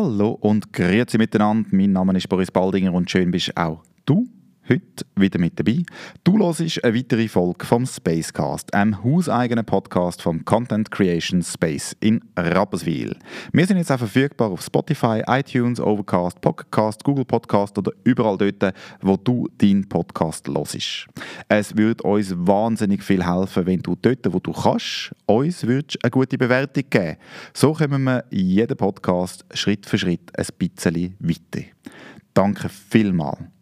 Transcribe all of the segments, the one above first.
Hallo und grüezi miteinander. Mein Name ist Boris Baldinger und schön bist auch du heute wieder mit dabei. Du hörst eine weitere Folge vom Spacecast, einem hauseigenen Podcast vom Content Creation Space in Rapperswil. Wir sind jetzt auch verfügbar auf Spotify, iTunes, Overcast, Podcast, Google Podcast oder überall dort, wo du deinen Podcast hörst. Es würde uns wahnsinnig viel helfen, wenn du dort, wo du kannst, uns eine gute Bewertung geben. So kommen wir jeden Podcast Schritt für Schritt ein bisschen weiter. Danke vielmals.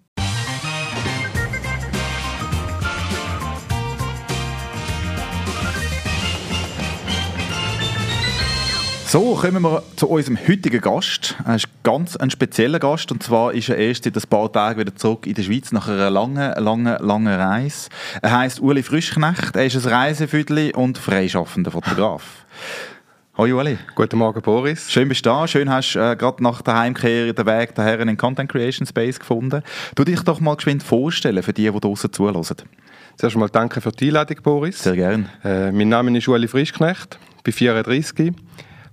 So, kommen wir zu unserem heutigen Gast. Er ist ganz ein spezieller Gast und zwar ist er erst seit ein paar Tagen wieder zurück in der Schweiz nach einer langen, langen, langen Reise. Er heißt Uli Frischknecht, er ist ein Reisefüdli und freischaffender Fotograf. Hallo Uli. Guten Morgen Boris. Schön bist du da. Schön hast du äh, gerade nach der Heimkehr den Weg daher in den Content Creation Space gefunden. Du dich doch mal geschwind vorstellen für die, die draußen zuhören. Zuerst mal danke für die Einladung, Boris. Sehr gerne. Äh, mein Name ist Uli Frischknecht, bin 34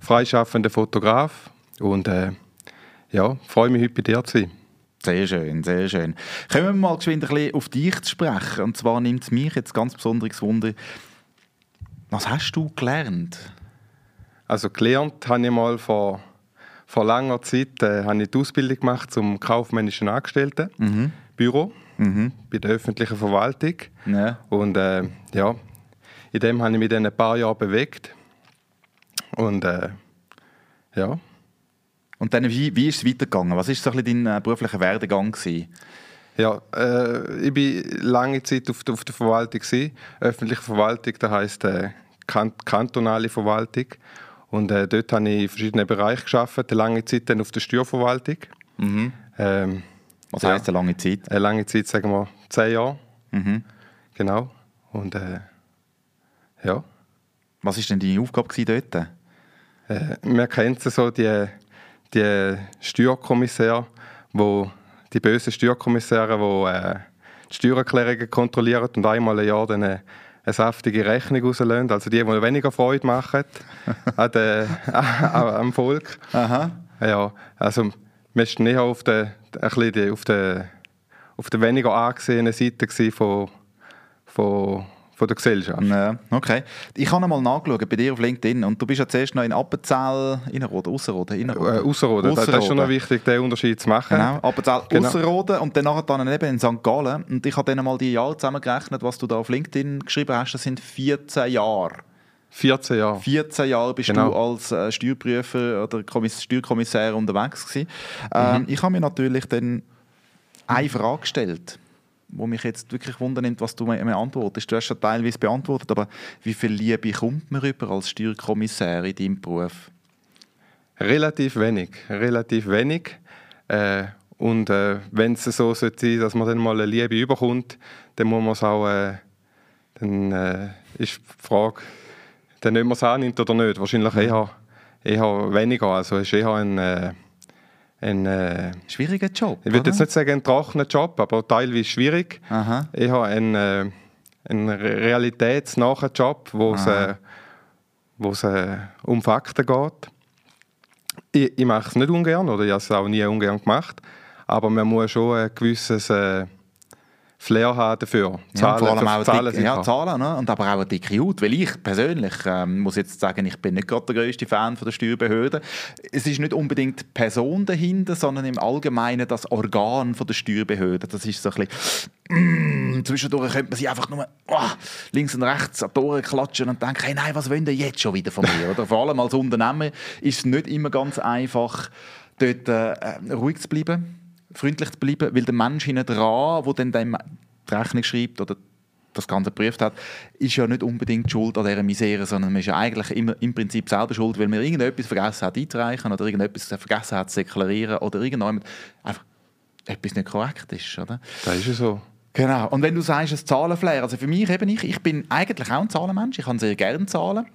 freischaffender Fotograf und äh, ja, freue mich heute bei dir zu sein. Sehr schön, sehr schön. Kommen wir mal geschwind ein bisschen auf dich zu sprechen. Und zwar nimmt es mich jetzt ganz besonderes Wunder, was hast du gelernt? Also gelernt habe ich mal vor, vor langer Zeit äh, habe ich die Ausbildung gemacht zum kaufmännischen Angestellten, mhm. Büro, mhm. bei der öffentlichen Verwaltung. Ja. Und äh, ja, in dem habe ich mich dann ein paar Jahre bewegt. Und äh, ja. Und dann, wie, wie ist es weitergegangen? Was war so dein äh, beruflicher Werdegang? Gewesen? Ja, äh, ich war lange Zeit auf, auf der Verwaltung. Gewesen. Öffentliche Verwaltung, das heisst äh, kant kantonale Verwaltung. Und äh, dort habe ich in verschiedenen Bereichen gearbeitet. Eine lange Zeit dann auf der Steuerverwaltung. Mhm. Ähm, Was ja, heisst eine lange Zeit? Eine lange Zeit, sagen wir zehn Jahre. Mhm. Genau. Und äh, ja. Was war denn deine Aufgabe dort? Äh, man kennt so, die, die Steuerkommissare, wo die bösen Steuerkommissäre, die äh, die Steuererklärungen kontrollieren und einmal im Jahr dann eine, eine saftige Rechnung rauslösen. Also die, die weniger Freude machen an der, am Volk. Aha. Ja, also wir waren eher auf der, ein bisschen auf der, auf der weniger angesehenen Seite von, von von der Gesellschaft. Ja, okay. Ich habe mal nachgeschaut bei dir auf LinkedIn und du bist ja zuerst noch in Appenzell, Innerrhoden, Ausserrhoden? Innerrhoden. Äh, Ausserrhoden. Das ist schon noch wichtig, den Unterschied zu machen. Genau, Appenzell, genau. Ausserrhoden und dann nachher dann eben in St. Gallen. Und ich habe dann mal die Jahre zusammengerechnet, was du da auf LinkedIn geschrieben hast. Das sind 14 Jahre. 14 Jahre. 14 Jahre bist genau. du als äh, Steuerprüfer oder Steuerkommissär unterwegs gewesen. Ähm, mhm. Ich habe mir natürlich dann eine Frage gestellt wo mich jetzt wirklich wundernimmt, was du mir antwortest. Du hast schon teilweise beantwortet, aber wie viel Liebe kommt man rüber als Steuerkommissar in deinem Beruf? Relativ wenig, relativ wenig. Äh, und äh, wenn es so sein sollte, dass man dann mal eine Liebe überkommt, dann muss man es auch, äh, dann äh, ist die Frage, dann ob man es annimmt oder nicht. Wahrscheinlich eher, eher weniger. Also ist eher ein äh, ein äh, schwieriger Job. Ich würde jetzt nicht sagen ein trockener Job, aber teilweise schwierig. Aha. Ich habe einen, äh, einen realitätsnahen Job, wo es, äh, wo es äh, um Fakten geht. Ich, ich mache es nicht ungern oder ich habe es auch nie ungern gemacht, aber man muss schon ein gewisses äh, Flair haben dafür. Zahlen, ja, vor allem auch Zahlen, dicke, ja, Zahlen ne? und aber auch eine dicke Haut, weil ich persönlich ähm, muss jetzt sagen, ich bin nicht gerade der größte Fan von der Steuerbehörde. Es ist nicht unbedingt die Person dahinter, sondern im Allgemeinen das Organ von der Steuerbehörde. Das ist so ein bisschen, mm, zwischendurch könnte man sich einfach nur oh, links und rechts an die Ohren klatschen und denken, hey, nein, was wollen ihr jetzt schon wieder von mir? Oder vor allem als Unternehmer ist es nicht immer ganz einfach, dort äh, ruhig zu bleiben freundlich zu bleiben, weil der Mensch hinten dran, der dann die Rechnung schreibt oder das Ganze geprüft hat, ist ja nicht unbedingt schuld an dieser Misere, sondern man ist ja eigentlich immer, im Prinzip selber schuld, weil man irgendetwas vergessen hat einzureichen oder irgendetwas vergessen hat zu deklarieren oder irgendjemand einfach etwas nicht korrekt ist. Oder? Das ist ja so. Genau. Und wenn du sagst, ein Zahlenflair, also für mich eben, ich, ich bin eigentlich auch ein Zahlenmensch, ich kann sehr gerne Zahlen.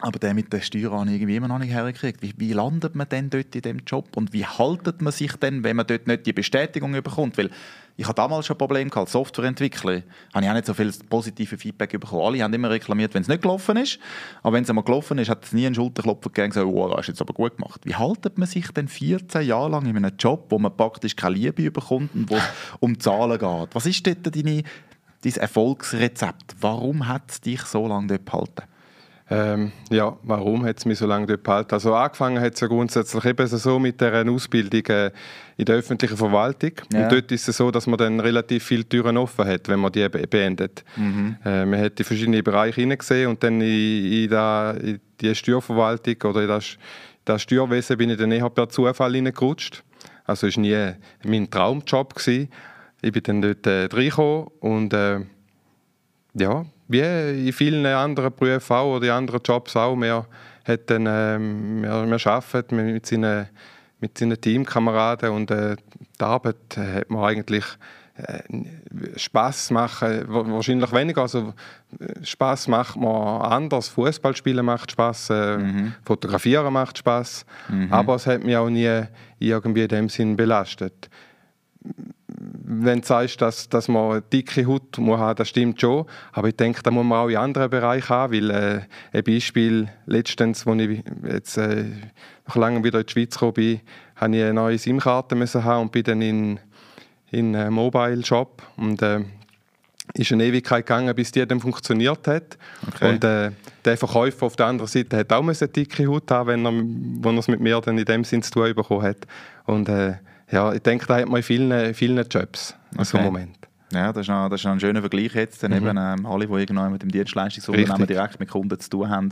Aber der mit der Steuer habe ich irgendwie immer noch nicht hergekriegt. Wie, wie landet man denn dort in dem Job und wie haltet man sich denn, wenn man dort nicht die Bestätigung bekommt? Weil ich hatte damals schon ein Problem gehabt, als Softwareentwickler habe ich auch nicht so viel positive Feedback bekommen. Alle haben immer reklamiert, wenn es nicht gelaufen ist, aber wenn es einmal gelaufen ist, hat es nie einen Schulterklopfer gegeben und gesagt, oh, das hast du jetzt aber gut gemacht. Wie haltet man sich denn 14 Jahre lang in einem Job, wo man praktisch keine Liebe bekommt und wo es um Zahlen geht? Was ist dort deine, dein Erfolgsrezept? Warum hat es dich so lange dort behalten? Ähm, ja, warum hat es mich so lange dort behalten? Also angefangen hat es ja grundsätzlich eben so mit der Ausbildung äh, in der öffentlichen Verwaltung. Ja. Und dort ist es so, dass man dann relativ viele Türen offen hat, wenn man die beendet. Mhm. Äh, man hat die verschiedenen Bereiche hineingesehen und dann in, in, da, in die Steuerverwaltung oder in das, das Steuerwesen bin ich dann eher per Zufall hineingerutscht. Also es war nie mein Traumjob. Gewesen. Ich bin dann dort äh, reingekommen und äh, ja, wie in vielen anderen Berufen auch oder in anderen Jobs auch, wir, hat dann, ähm, wir, wir arbeiten mit seinen, mit seinen Teamkameraden und äh, die Arbeit hat man eigentlich äh, Spaß machen wahrscheinlich weniger. Also Spaß macht man anders. Fußball spielen macht Spaß äh, mhm. fotografieren macht Spaß mhm. aber es hat mich auch nie irgendwie in dem Sinn belastet wenn du sagst, dass, dass man eine dicke Haut muss haben, das stimmt schon. Aber ich denke, da muss man auch in anderen Bereichen haben, weil äh, ein Beispiel letztens, als ich jetzt äh, nach langem wieder in die Schweiz gekommen bin, habe ich eine neue SIM-Karte haben und bin dann in, in einen Mobile-Shop und äh, ist eine Ewigkeit gegangen, bis die dann funktioniert hat. Okay. Und äh, der Verkäufer auf der anderen Seite hat auch eine dicke Haut haben, wenn er, wenn er es mit mir dann in dem Sinn zu tun bekommen hat. Und äh, ja, ich denke, da hat man in vielen, vielen Jobs okay. so Moment. Ja, das ist, noch, das ist noch ein schöner Vergleich jetzt. Dann mhm. eben, ähm, alle, die irgendwann mit dem Dienstleistungsunternehmen direkt mit Kunden zu tun haben,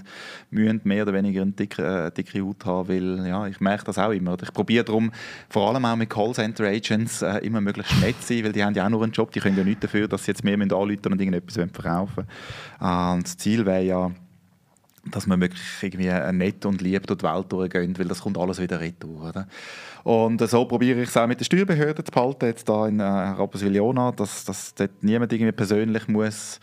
müssen mehr oder weniger eine dicke, äh, dicke Haut haben, weil ja, ich merke das auch immer. Ich probiere darum, vor allem auch mit Callcenter-Agents, äh, immer möglichst nett zu sein, weil die haben ja auch nur einen Job, die können ja nichts dafür, dass sie jetzt mehr anrufen und irgendetwas verkaufen wollen. Und das Ziel wäre ja, dass man wirklich irgendwie nett und lieb durch die Welt durchgeht, weil das kommt alles wieder retour. Oder? Und so probiere ich es auch mit der Steuerbehörde zu behalten, jetzt da in äh, Rapperswil-Jona, dass, dass dort niemand irgendwie persönlich muss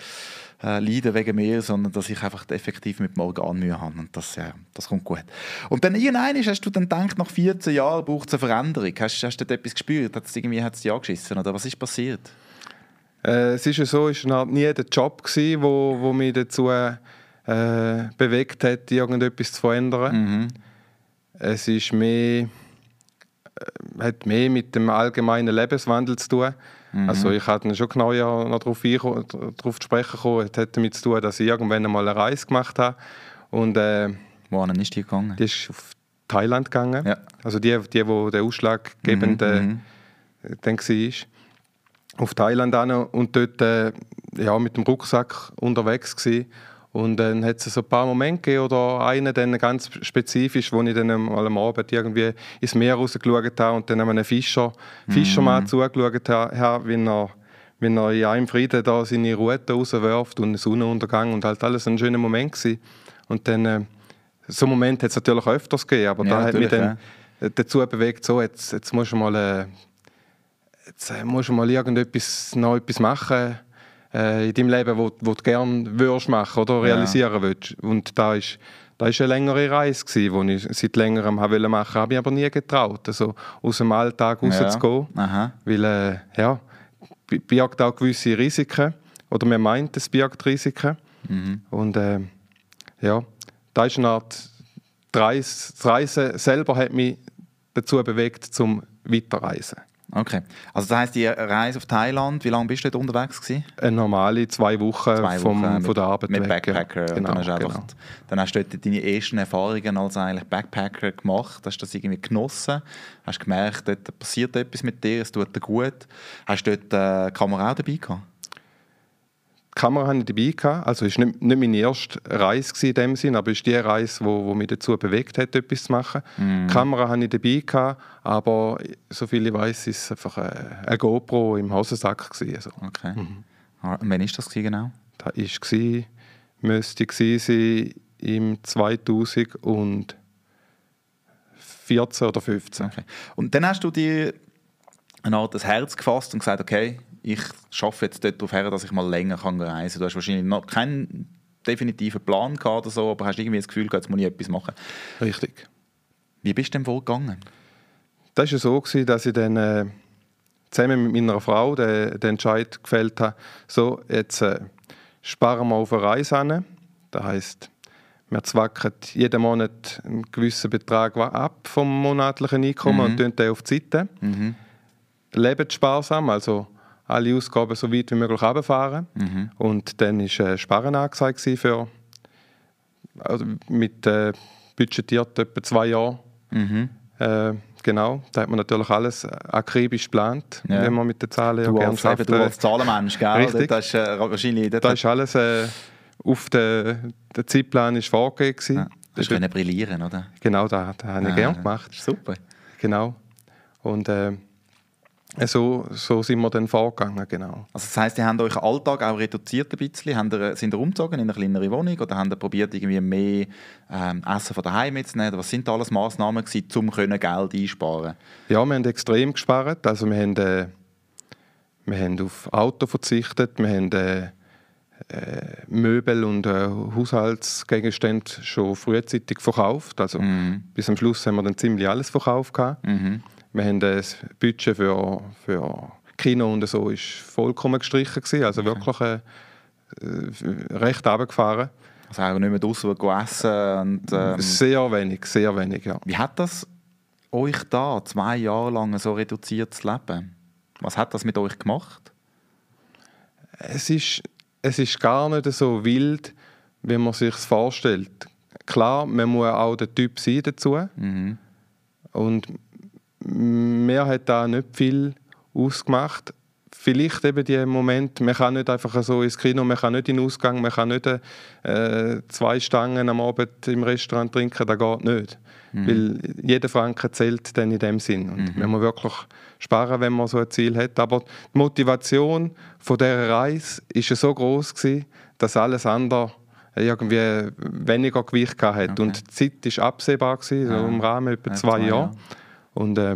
äh, leiden wegen mir, sondern dass ich einfach effektiv mit dem Organ Mühe habe und das, ja, das kommt gut. Und dann irgendwann hast du dann gedacht, nach 14 Jahren braucht es eine Veränderung. Hast, hast du dort etwas gespürt? Hat es irgendwie hat's ja geschissen oder was ist passiert? Äh, es ist ja so, es war nie der Job, gewesen, wo, wo mich dazu äh, bewegt hat, irgendetwas zu verändern. Mhm. Es ist mehr äh, hat mehr mit dem allgemeinen Lebenswandel zu tun. Mhm. Also ich hatte schon genau noch darauf, darauf zu sprechen gekommen. Es hat damit zu tun, dass ich irgendwann einmal eine Reise gemacht habe. Und, äh, Wohin ist die gegangen? Die ist auf Thailand gegangen. Ja. Also die, die, wo der ausschlaggebende mhm. mhm. dann war. Auf Thailand an und dort äh, ja, mit dem Rucksack unterwegs gewesen. Und dann hat es so ein paar Momente gegeben, oder einen dann ganz spezifisch, wo ich dann mal am Abend irgendwie ins Meer rausgeschaut habe und dann einem Fischer, Fischermann mm. zugeschaut habe, wie er, wie er in einem Frieden da seine Route rauswirft und Sonnenuntergang und halt alles ein schöner Moment gewesen. Und dann, äh, so einen Moment hat es natürlich öfters gegeben, aber ja, da hat mich dann ja. dazu bewegt, so, jetzt, jetzt musst du mal, äh, jetzt äh, musst du mal irgendetwas, noch etwas machen, in deinem Leben, wo, wo du gerne würdest machen oder realisieren ja. willst. Und da ist da ist eine längere Reise die ich seit längerem machen wollte, habe ich aber nie getraut, also aus dem Alltag rauszugehen, ja. weil äh, ja, birgt auch gewisse Risiken oder man meint, es birgt Risiken mhm. und äh, ja, da ist eine Art Reise, das Reisen selber hat mich dazu bewegt, zum Weiterreisen. Okay. Also das heisst, die Reise auf Thailand, wie lange bist du dort unterwegs gewesen? Eine normale zwei Wochen, zwei Wochen vom, mit, von der Arbeit mit weg. Backpacker. Genau, dann, hast du genau. dann hast du dort deine ersten Erfahrungen als eigentlich Backpacker gemacht. Hast du das irgendwie genossen? Hast du gemerkt, dort passiert etwas mit dir, es tut dir gut? Hast du dort eine Kamera auch dabei gehabt? Die Kamera hatte ich dabei. Gehabt. Also es war nicht, nicht meine erste Reise in dem Sinn, aber es ist die Reise, die wo, wo mich dazu bewegt hat, etwas zu machen. Mm. Die Kamera hatte ich dabei, gehabt, aber soviel ich weiß, ist es einfach eine, GoPro im Hosensack. Gewesen, also. Okay. Mhm. Ah, wann war das genau? Das war, müsste sein im 2014 oder 2015. Okay. Und dann hast du dir eine Art das Herz gefasst und gesagt, okay, ich schaffe jetzt dort darauf her, dass ich mal länger kann reisen kann. Du hast wahrscheinlich noch keinen definitiv einen Plan gehabt oder so, aber hast irgendwie das Gefühl, jetzt muss ich etwas machen. Richtig. Wie bist du denn wohl gegangen? Das war so, dass ich dann äh, zusammen mit meiner Frau den, den Entscheid gefällt habe, so, jetzt äh, sparen wir auf eine Reise an. Das heisst, wir zwacken jeden Monat einen gewissen Betrag ab vom monatlichen Einkommen mhm. und tun den auf die Seite. Mhm. Leben sparsam, also alle Ausgaben so weit wie möglich runterfahren. Mhm. Und dann war äh, Sparen angesagt für, also mit äh, budgetiert etwa zwei Jahren. Mhm. Äh, genau, da hat man natürlich alles akribisch geplant, ja. wenn man mit den Zahlen du ja gerne schafft. Du als Zahlenmensch, gell? Richtig. Das ist, äh, wahrscheinlich, das ist alles äh, auf den, der Zeitplan ist vorgegeben. Ja. Das können brillieren, oder? Genau, das, das habe ich ja, gerne gemacht. Super. Genau. Und äh, so, so sind wir dann vorgegangen, genau. Also das heisst, ihr habt euren Alltag auch reduziert ein bisschen? Habt ihr, sind ihr umgezogen in eine kleinere Wohnung oder habt ihr probiert, irgendwie mehr ähm, Essen von daheim mitzunehmen? Was sind da alles Massnahmen gewesen, um Geld einsparen Ja, wir haben extrem gespart. Also wir haben, äh, wir haben auf Auto verzichtet, wir haben äh, äh, Möbel und äh, Haushaltsgegenstände schon frühzeitig verkauft. Also mhm. bis am Schluss haben wir dann ziemlich alles verkauft. Mhm. Wir haben das Budget für, für Kino und so ist vollkommen gestrichen gewesen, also okay. wirklich äh, äh recht runtergefahren. Also auch nicht mehr draußen essen und, ähm, Sehr wenig, sehr wenig, ja. Wie hat das euch da zwei Jahre lang so reduziert zu leben? Was hat das mit euch gemacht? Es ist, es ist gar nicht so wild, wie man sich vorstellt. Klar, man muss auch der Typ sein dazu. Mhm. Und mir hat da nicht viel ausgemacht. Vielleicht eben die Moment, man kann nicht einfach so ins Kino, man kann nicht in den Ausgang, man kann nicht äh, zwei Stangen am Abend im Restaurant trinken, das geht nicht. Mhm. Weil jeder Franken zählt dann in dem Sinn. Und mhm. man muss wirklich sparen, wenn man so ein Ziel hat. Aber die Motivation von dieser Reise war so groß gewesen, dass alles andere irgendwie weniger Gewicht hatte. Okay. Und die Zeit war absehbar, gewesen, so ja. im Rahmen etwa zwei, zwei Jahre. Jahre. Und, äh,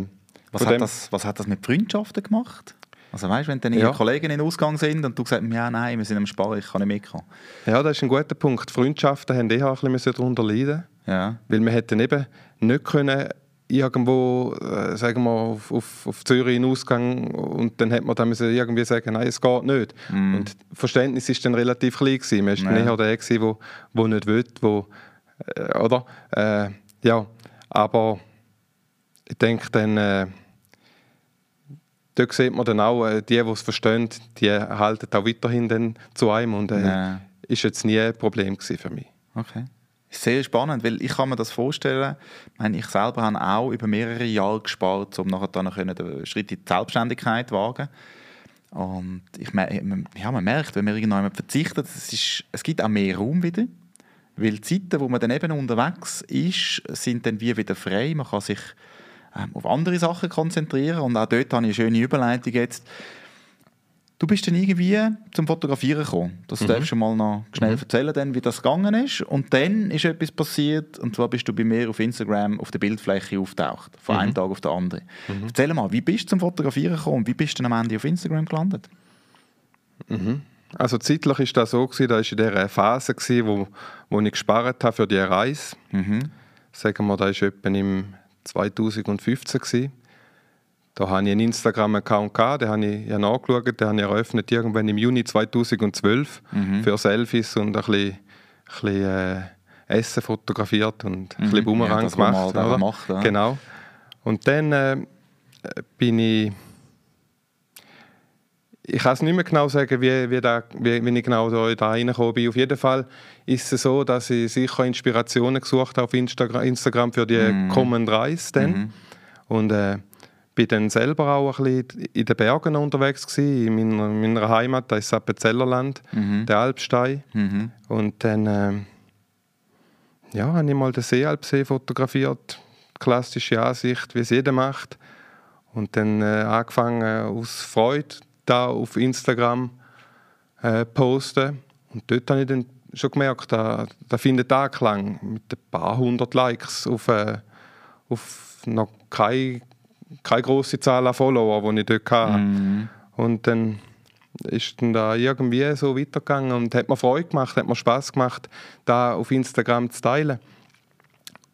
was, hat das, was hat das mit Freundschaften gemacht? Also weißt, wenn dann ja. Kollegen in den Ausgang sind und du sagst, ja nein, wir sind am Sparen, ich kann nicht mitkommen. Ja, das ist ein guter Punkt. Freundschaften haben eher ein bisschen darunter leiden. Ja. Weil wir hätten eben nicht können irgendwo, äh, sagen wir, auf, auf, auf Zürich in Ausgang und dann hätte man dann irgendwie sagen, nein, es geht nicht. Mm. Und Verständnis ist dann relativ klein gewesen. Man war ja. eher der wo, wo nicht will, wo, äh, oder? Äh, ja, aber ich denke dann, äh, dort sieht man dann auch, äh, die, die es verstehen, die halten auch weiterhin dann zu einem und äh, ist jetzt nie ein Problem für mich. Okay. Sehr spannend, weil ich kann mir das vorstellen, ich, meine, ich selber habe auch über mehrere Jahre gespart, um nachher dann den Schritt in die Selbstständigkeit zu wagen. Und ich, ja, man merkt, wenn man irgendwann verzichtet, es, ist, es gibt auch mehr Raum wieder. Weil die Zeiten, wo man dann eben unterwegs ist, sind dann wie wieder frei. Man kann sich auf andere Sachen konzentrieren. Und auch dort habe ich eine schöne Überleitung jetzt. Du bist dann irgendwie zum Fotografieren gekommen. Das mhm. darfst du mal noch schnell mhm. erzählen, dann, wie das gegangen ist. Und dann ist etwas passiert, und zwar bist du bei mir auf Instagram auf der Bildfläche auftaucht, von mhm. einem Tag auf den anderen. Mhm. Erzähl mal, wie bist du zum Fotografieren gekommen und wie bist du dann am Ende auf Instagram gelandet? Mhm. Also zeitlich war das so, gewesen, da war in dieser Phase, gewesen, wo, wo ich gespart habe für die Reise. Mhm. Sagen wir, da war etwa im 2015. Gewesen. Da hatte ich einen Instagram-Account, den habe ich ja nachgeschaut, den habe ich eröffnet irgendwann im Juni 2012 mhm. für Selfies und ein bisschen, ein bisschen äh, Essen fotografiert und ein bisschen mhm. Bumerang ja, gemacht. Oder? Macht, ja. Genau. Und dann äh, bin ich ich kann es nicht mehr genau sagen, wie, wie, da, wie, wie ich genau da, da reingekommen bin. Auf jeden Fall ist es so, dass ich sicher Inspirationen gesucht habe auf Instagram, Instagram für die mm. Common Reise dann. Mm. Und äh, bin dann selber auch ein bisschen in den Bergen unterwegs gewesen, in meiner, meiner Heimat, das ist Appenzellerland, mm der Alpstein. -hmm. Und dann äh, ja, habe ich mal den Seealpsee fotografiert, klassische Ansicht, wie es jeder macht. Und dann äh, angefangen aus Freude da auf Instagram äh, posten. Und dort habe ich dann schon gemerkt, da, da findet Anklang mit ein paar hundert Likes auf, äh, auf noch keine, keine große Zahl an Follower, die ich dort hatte. Mm. Und dann ist dann da irgendwie so weitergegangen und hat mir Freude gemacht, hat mir Spaß gemacht, da auf Instagram zu teilen.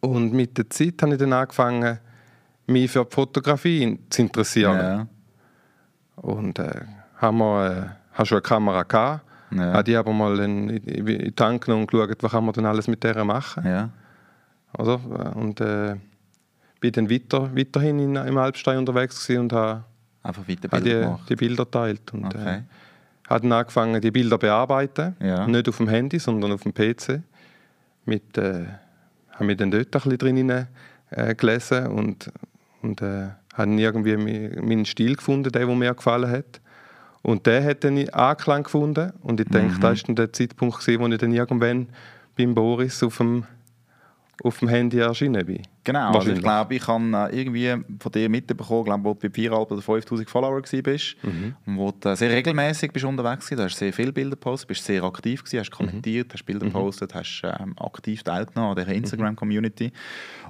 Und mit der Zeit habe ich dann angefangen, mich für die Fotografie zu interessieren. Ja. Und äh, haben wir, äh, habe schon eine Kamera gehabt, ja. habe die aber mal in, in, in die Hand genommen und geschaut, was kann man dann alles mit der machen. Ja. Also, und äh, bin dann weiter, weiterhin in, im Alpstein unterwegs und habe Einfach weiter Bilder die, die Bilder geteilt. Und, äh, okay. äh, habe dann angefangen, die Bilder zu bearbeiten. Ja. Nicht auf dem Handy, sondern auf dem PC. Mit, äh, habe mich dann dort ein bisschen drin äh, gelesen und, und äh, habe irgendwie meinen Stil gefunden, der, der mir gefallen hat. Und der hat dann Anklang gefunden. Und ich denke, mhm. das war dann der Zeitpunkt, wo ich dann irgendwann beim Boris auf dem auf dem Handy erschienen bin. Genau, also ich glaube, ich habe äh, irgendwie von dir mitbekommen, glaube, wo du bei 4.500 oder 5'000 Follower warst mhm. und wo du sehr regelmäßig bist unterwegs warst. Du hast sehr viele Bilder gepostet, bist sehr aktiv gewesen, hast kommentiert, mhm. hast Bilder mhm. gepostet, hast ähm, aktiv teilgenommen an der mhm. Instagram-Community.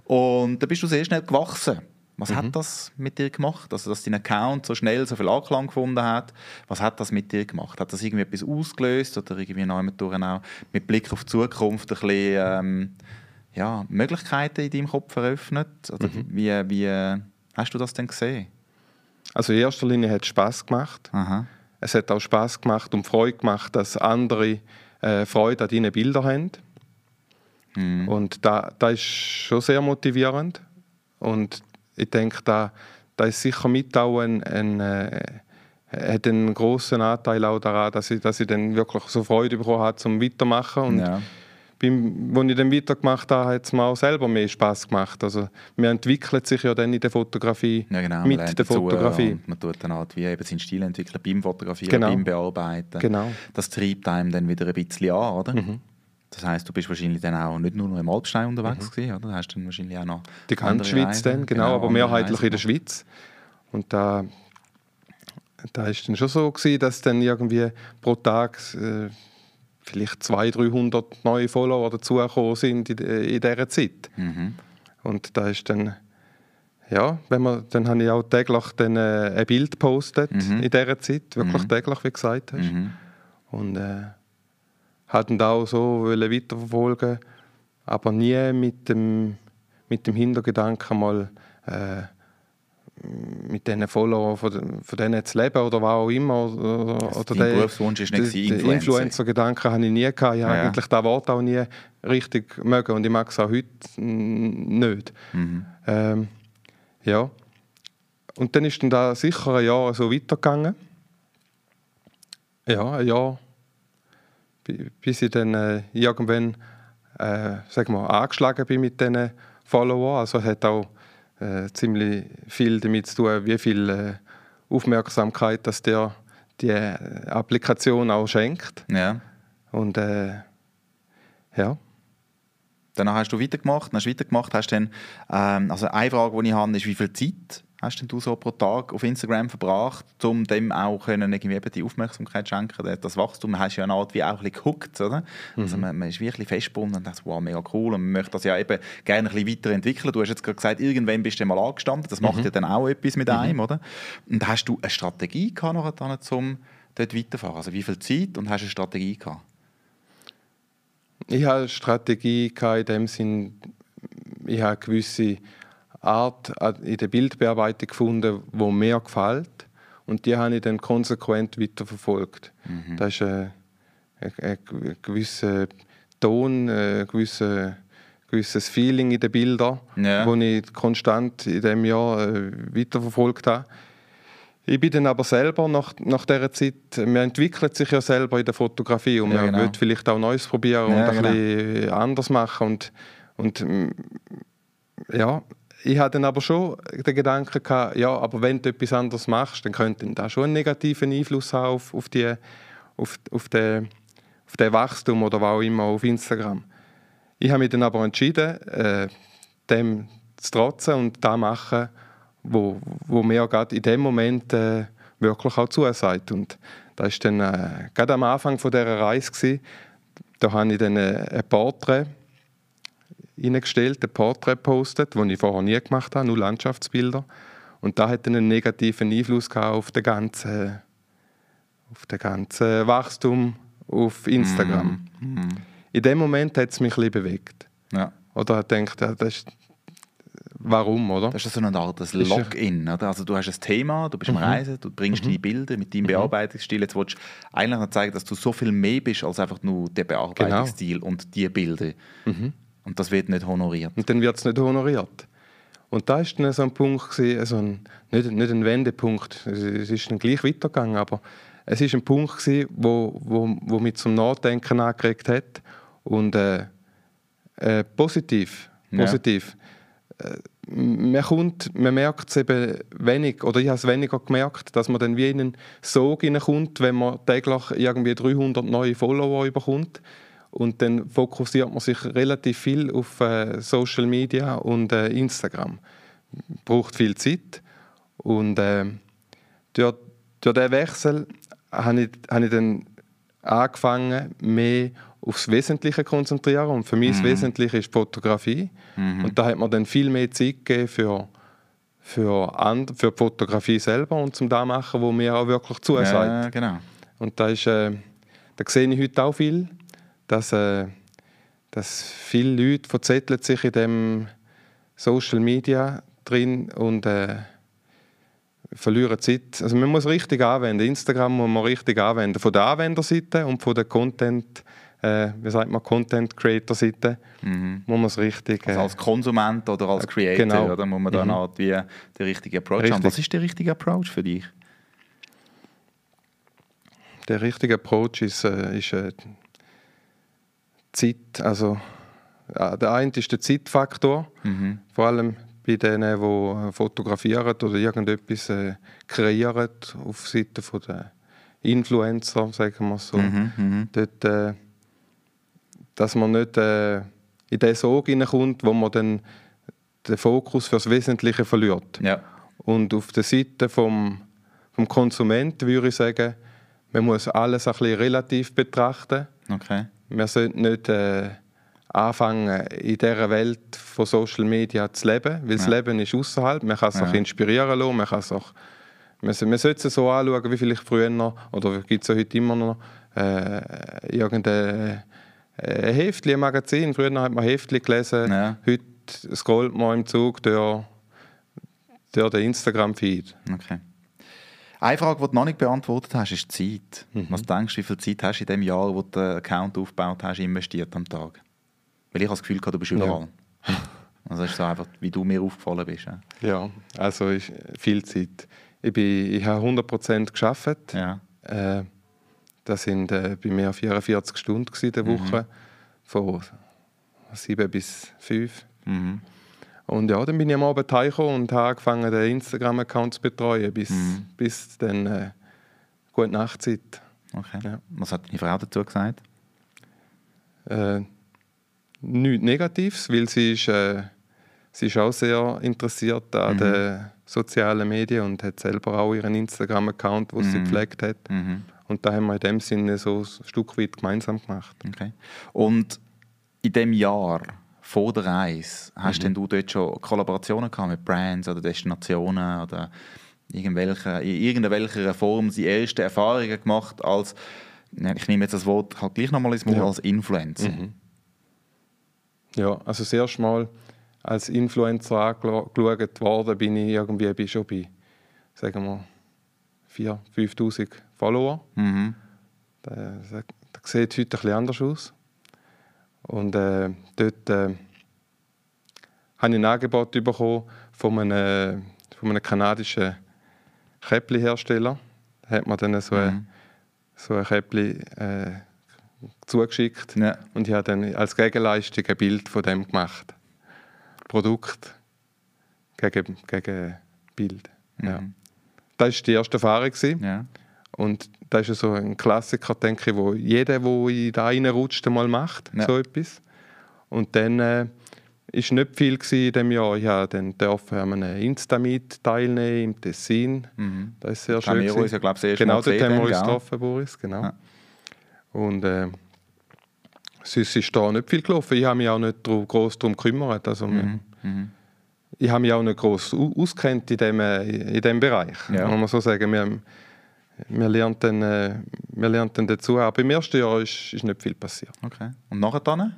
Und da bist du sehr schnell gewachsen. Was mhm. hat das mit dir gemacht? Also, dass dein Account so schnell so viel Anklang gefunden hat, was hat das mit dir gemacht? Hat das irgendwie etwas ausgelöst oder irgendwie noch auch mit Blick auf die Zukunft ein bisschen... Ähm, ja, Möglichkeiten in deinem Kopf eröffnet? Oder mhm. wie, wie hast du das denn gesehen? Also in erster Linie hat es Spass gemacht. Aha. Es hat auch Spass gemacht und Freude gemacht, dass andere äh, Freude an deinen Bildern haben. Mhm. Und da, da ist schon sehr motivierend. Und ich denke, da, da ist sicher mit auch ein, ein äh, hat einen großen Anteil auch daran, dass ich, dass ich dann wirklich so Freude bekommen habe zum Weitermachen. Und ja beim, als ich dann weitergemacht habe, hat es mir auch selber mehr Spaß gemacht. Also, man entwickelt sich ja dann in der Fotografie ja, genau, mit der Fotografie. man tut dann halt wie eben seinen Stil entwickeln beim Fotografieren, genau. beim Bearbeiten. Genau. Das treibt einem dann wieder ein bisschen an, oder? Mhm. Das heißt, du bist wahrscheinlich dann auch nicht nur noch im Alpstein unterwegs mhm. gewesen, oder? Du hast dann wahrscheinlich auch noch die ganze Schweiz Reisen. dann, genau, genau aber mehrheitlich in der Schweiz. Und da da ist dann schon so gewesen, dass dann irgendwie pro Tag äh, vielleicht 200, 300 neue Follower dazugekommen sind in, in dieser Zeit. Mhm. Und da ist dann, ja, wenn man, dann habe ich auch täglich dann, äh, ein Bild gepostet mhm. in dieser Zeit, wirklich mhm. täglich, wie du gesagt hast. Mhm. Und äh, da auch so weiterverfolgen, aber nie mit dem, mit dem Hintergedanken mal äh, mit diesen Followern von, von denen zu leben oder was auch immer. Oder, oder Dein Berufswunsch ist nicht Influencer. Influencer-Gedanken habe ich nie gehabt. Ich ja, habe eigentlich das Wort auch nie richtig mögen und ich mag es auch heute nicht. Mhm. Ähm, ja. Und dann ist dann da sicher ein Jahr so weitergegangen. Ja, ein Jahr. Bis ich dann äh, irgendwann äh, sag mal, angeschlagen bin mit diesen Followern. Also hat auch äh, ziemlich viel damit zu tun, wie viel äh, Aufmerksamkeit dass der die äh, Applikation auch schenkt. Ja. Und äh, ja. Dann hast du weitergemacht, dann hast du weitergemacht, hast dann, ähm, also eine Frage, die ich habe, ist, wie viel Zeit hast denn du so pro Tag auf Instagram verbracht, um dem auch können, irgendwie eben die Aufmerksamkeit zu schenken? Das Wachstum hast du ja eine Art wie auch ein bisschen gehuckt, oder? Mhm. Also man, man, ist wirklich festgebunden und denkt, wow, mega cool und man möchte das ja eben gerne ein bisschen weiterentwickeln. Du hast jetzt gerade gesagt, irgendwann bist du mal angestanden, das macht mhm. ja dann auch etwas mit mhm. einem, oder? Und hast du eine Strategie gehabt, nachher, um dort weiterzufahren? Also wie viel Zeit und hast du eine Strategie gehabt? Ich habe eine Strategie in dem Sinn, ich habe gewisse Art in der Bildbearbeitung gefunden, die mir gefällt. Und die habe ich dann konsequent weiterverfolgt. Mhm. Das ist ein, ein, ein gewisser Ton, ein gewisser, gewisses Feeling in den Bildern, ja. das ich konstant in diesem Jahr äh, weiterverfolgt habe. Ich bin dann aber selber nach, nach dieser Zeit, man entwickelt sich ja selber in der Fotografie und ja, man genau. will vielleicht auch Neues probieren ja, und ein genau. bisschen anders machen. Und, und ja, ich hatte aber schon den Gedanken gehabt, ja, aber wenn du etwas anderes machst, dann könnte das schon einen negativen Einfluss haben auf, auf, die, auf, auf, den, auf den Wachstum oder was auch immer auf Instagram. Ich habe mich dann aber entschieden, äh, dem zu trotzen und das machen, wo, wo mir gerade in dem Moment äh, wirklich auch zusagt. Und das war dann äh, gerade am Anfang dieser Reise. Gewesen. Da habe ich dann äh, ein Porträt reingestellt, ein Porträt gepostet, das ich vorher nie gemacht habe, nur Landschaftsbilder. Und da hat einen negativen Einfluss auf den ganzen, auf den ganzen Wachstum auf Instagram. Mm. In dem Moment hat es mich ein bewegt. Ja. Oder hat gedacht, ja, das ist, warum, oder? Das ist so eine Art Login, oder? Also du hast ein Thema, du bist mhm. am Reisen, du bringst mhm. deine Bilder mit deinem mhm. Bearbeitungsstil. Jetzt willst du eigentlich noch zeigen, dass du so viel mehr bist als einfach nur der Bearbeitungsstil genau. und die Bilder. Mhm. Und das wird nicht honoriert. Und dann wird es nicht honoriert. Und da war dann so ein Punkt, gewesen, also ein, nicht, nicht ein Wendepunkt, es ist dann gleich weitergegangen, aber es war ein Punkt, gewesen, wo, wo, wo mich zum Nachdenken angeregt hat und äh, äh, positiv, positiv. Ja. Äh, man, kommt, man merkt es eben wenig, oder ich habe es weniger gemerkt, dass man dann wie in einen Sog hineinkommt, wenn man täglich irgendwie 300 neue Follower bekommt. Und dann fokussiert man sich relativ viel auf äh, Social Media und äh, Instagram. Braucht viel Zeit. Und äh, durch, durch diesen Wechsel habe ich, habe ich dann angefangen, mehr aufs Wesentliche zu konzentrieren. Und für mich mhm. das Wesentliche ist Fotografie. Mhm. Und da hat man dann viel mehr Zeit gegeben für, für, and, für die Fotografie selber und zum da machen, wo mir auch wirklich zusagt. Ja, genau. Und da, ist, äh, da sehe ich heute auch viel dass, äh, dass viele Leute verzetteln sich in dem Social Media drin und äh, verlieren Zeit. Also man muss richtig anwenden. Instagram muss man richtig anwenden. Von der Anwenderseite und von der Content, äh, wie sagt man, Content Creator Seite mhm. muss man es richtig. Äh, also als Konsument oder als Creator, genau. oder muss man dann mhm. halt wie den richtigen Approach richtig. haben. Was ist der richtige Approach für dich? Der richtige Approach ist, äh, ist äh, Zeit. Also, der eine ist der Zeitfaktor, mhm. vor allem bei denen, die fotografieren oder irgendetwas äh, kreieren auf Seite der Influencer, sagen wir so. Mhm, mhm, Dort, äh, dass man nicht äh, in den Sog hineinkommt, wo man dann den Fokus für das Wesentliche verliert. Ja. Und auf der Seite vom, vom Konsument würde ich sagen, man muss alles ein bisschen relativ betrachten. Okay wir sollten nicht äh, anfangen, in dieser Welt von Social Media zu leben, weil ja. das Leben ist außerhalb. Man kann sich ja. inspirieren lassen, man kann sich man, man sollte es so anschauen, wie vielleicht früher noch, oder gibt es ja heute immer noch, äh, irgendein äh, Heftli, ein Magazin. Früher hat man Heftli gelesen, ja. heute scrollt man im Zug durch, durch den Instagram-Feed. Okay. Eine Frage, die du noch nicht beantwortet hast, ist die Zeit. Mhm. Was denkst du, wie viel Zeit hast du in dem Jahr, wo du den Account aufgebaut hast, investiert am Tag? Weil ich habe das Gefühl, du bist überall. Ja. Also das ist so einfach, wie du mir aufgefallen bist. Ja, ja also ist viel Zeit. Ich, bin, ich habe 100% gearbeitet. Ja. Äh, das waren äh, bei mir 44 Stunden in der mhm. Woche, mhm. von 7 bis 5. Mhm. Und ja, dann bin ich am Abend heimgekommen und habe angefangen, den Instagram-Account zu betreuen, bis, mhm. bis dann äh, gute Nachtzeit. Okay. Ja. Was hat deine Frau dazu gesagt? Äh, nichts Negatives, weil sie ist, äh, sie ist auch sehr interessiert an mhm. den sozialen Medien und hat selber auch ihren Instagram-Account, den mhm. sie gepflegt hat. Mhm. Und da haben wir in dem Sinne so ein Stück weit gemeinsam gemacht. Okay. Und in dem Jahr vor der Reise, hast mhm. denn du dort schon Kollaborationen gehabt mit Brands oder Destinationen oder irgendwelche, in irgendeiner Form die ersten Erfahrungen gemacht als, ich nehme jetzt das Wort halt gleich nochmal ins Mund, ja. als Influencer? Mhm. Ja, also das erste Mal als Influencer angeschaut worden bin ich irgendwie bin schon bei, sagen wir, 4'000, 5'000 Follower. Mhm. Das, das sieht heute ein bisschen anders aus. Und äh, dort äh, habe ich ein Angebot bekommen von einem, von einem kanadischen Käppli-Hersteller. Da hat man dann so, mhm. ein, so ein Käppli äh, zugeschickt. Ja. Und ich habe dann als Gegenleistung ein Bild von dem gemacht. Produkt gegen, gegen Bild. Mhm. Ja. Das war die erste Erfahrung. Ja. Und das ist so ein Klassiker, denke ich, wo jeder, der in da reinrutscht, mal macht, ja. so etwas. Und dann äh, ist nicht viel in diesem Jahr. Ich habe dann dürfen an einem Insta-Meet teilnehmen im Tessin. Mhm. Das ist sehr schön. Tamiro ist ja, glaube ich, das Genau, dort haben wir uns getroffen, Boris, genau. Ja. Und äh, sonst ist da nicht viel gelaufen. Ich habe mich auch nicht groß darum gekümmert. Also, mhm. Mhm. Ich habe mich auch nicht groß auskennt in dem, äh, in dem Bereich, ja. muss man so sagen. Wir haben man lernt dann, äh, man lernt dann dazu. Aber im ersten Jahr ist, ist nicht viel passiert. Okay. Und nachher dann?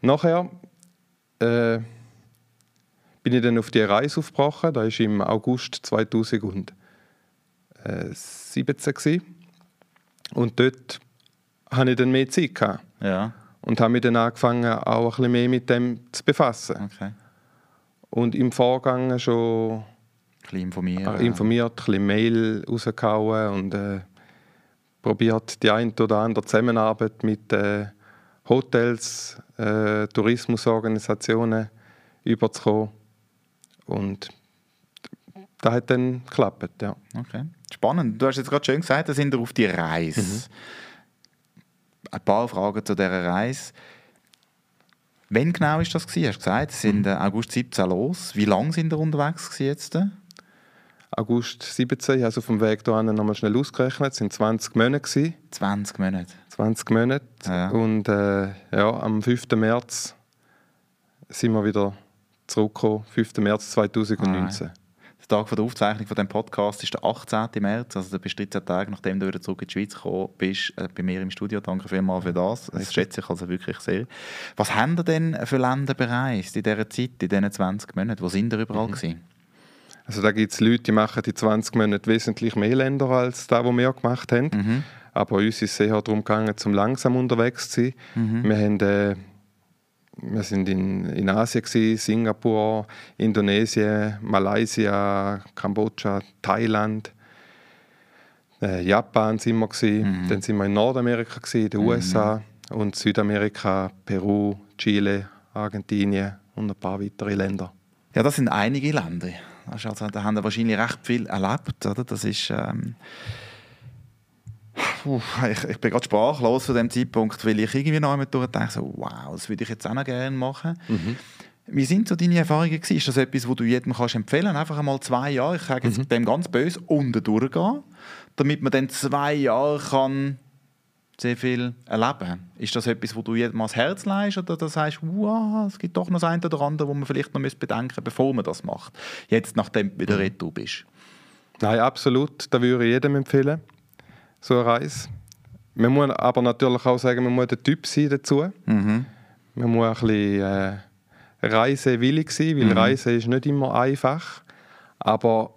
Nachher äh, bin ich dann auf die Reise aufgebrochen. Da war im August 2017. Gewesen. Und dort hatte ich dann mehr Zeit. Gehabt. Ja. Und habe mich dann angefangen, auch ein bisschen mehr mit dem zu befassen. Okay. Und im Vorgang schon bisschen informiert. Äh, informiert, ein bisschen Mail rausgehauen und äh, probiert die ein oder andere Zusammenarbeit mit äh, Hotels, äh, Tourismusorganisationen überzukommen. Und das hat dann geklappt, ja. Okay. Spannend. Du hast jetzt gerade schön gesagt, da sind wir auf die Reise. Mhm. Ein paar Fragen zu dieser Reise. Wann genau ist das gewesen? Hast du gesagt, es sind mhm. August 17 los. Wie lange sind wir unterwegs jetzt? August 17, also vom Weg hierhin nochmal schnell ausgerechnet, es waren 20 Monate. Gewesen. 20 Monate? 20 Monate. Ja. Und äh, ja, am 5. März sind wir wieder zurückgekommen, 5. März 2019. Ah, der Tag der Aufzeichnung von dem Podcast ist der 18. März, also du bist 13 Tage, nachdem du wieder zurück in die Schweiz gekommen bist, äh, bei mir im Studio. Danke vielmals für das. Das schätze ich also wirklich sehr. Was haben ihr denn für Länder bereist in dieser Zeit, in diesen 20 Monaten? Wo sind ihr überall mhm. gewesen? Also da gibt es Leute, die machen die 20 Monate wesentlich mehr Länder als das, was wir gemacht haben. Mhm. Aber uns ist es eher darum gegangen, zum langsam unterwegs zu sein. Mhm. Wir haben... Äh, wir sind in, in Asien, gewesen, Singapur, Indonesien, Malaysia, Kambodscha, Thailand. Äh, Japan sind wir gewesen. Mhm. Dann sind wir in Nordamerika gewesen, in den mhm. USA und Südamerika, Peru, Chile, Argentinien und ein paar weitere Länder. Ja, das sind einige Länder. Also, da haben wir wahrscheinlich recht viel erlebt, oder? Das ist ähm ich, ich bin gerade sprachlos von dem Zeitpunkt, weil ich irgendwie noch einmal durchdenke, so, wow, das würde ich jetzt auch noch gerne machen. Mhm. Wie sind so deine Erfahrungen gewesen? Ist das etwas, was du jedem kannst empfehlen kannst? Einfach einmal zwei Jahre, ich sage jetzt mhm. dem ganz böse, unten durchgehen, damit man dann zwei Jahre kann sehr viel erleben Ist das etwas, wo du jedem ans Herz leist oder das heißt, wow, es gibt doch noch das eine oder andere, wo man vielleicht noch bedenken müsste, bevor man das macht? Jetzt, nachdem du wieder mhm. retour bist. Nein, absolut. Das würde ich jedem empfehlen so eine Reise. Man muss aber natürlich auch sagen, man muss der Typ sein dazu. Mhm. Man muss ein bisschen äh, reisewillig sein, weil mhm. Reisen ist nicht immer einfach. Aber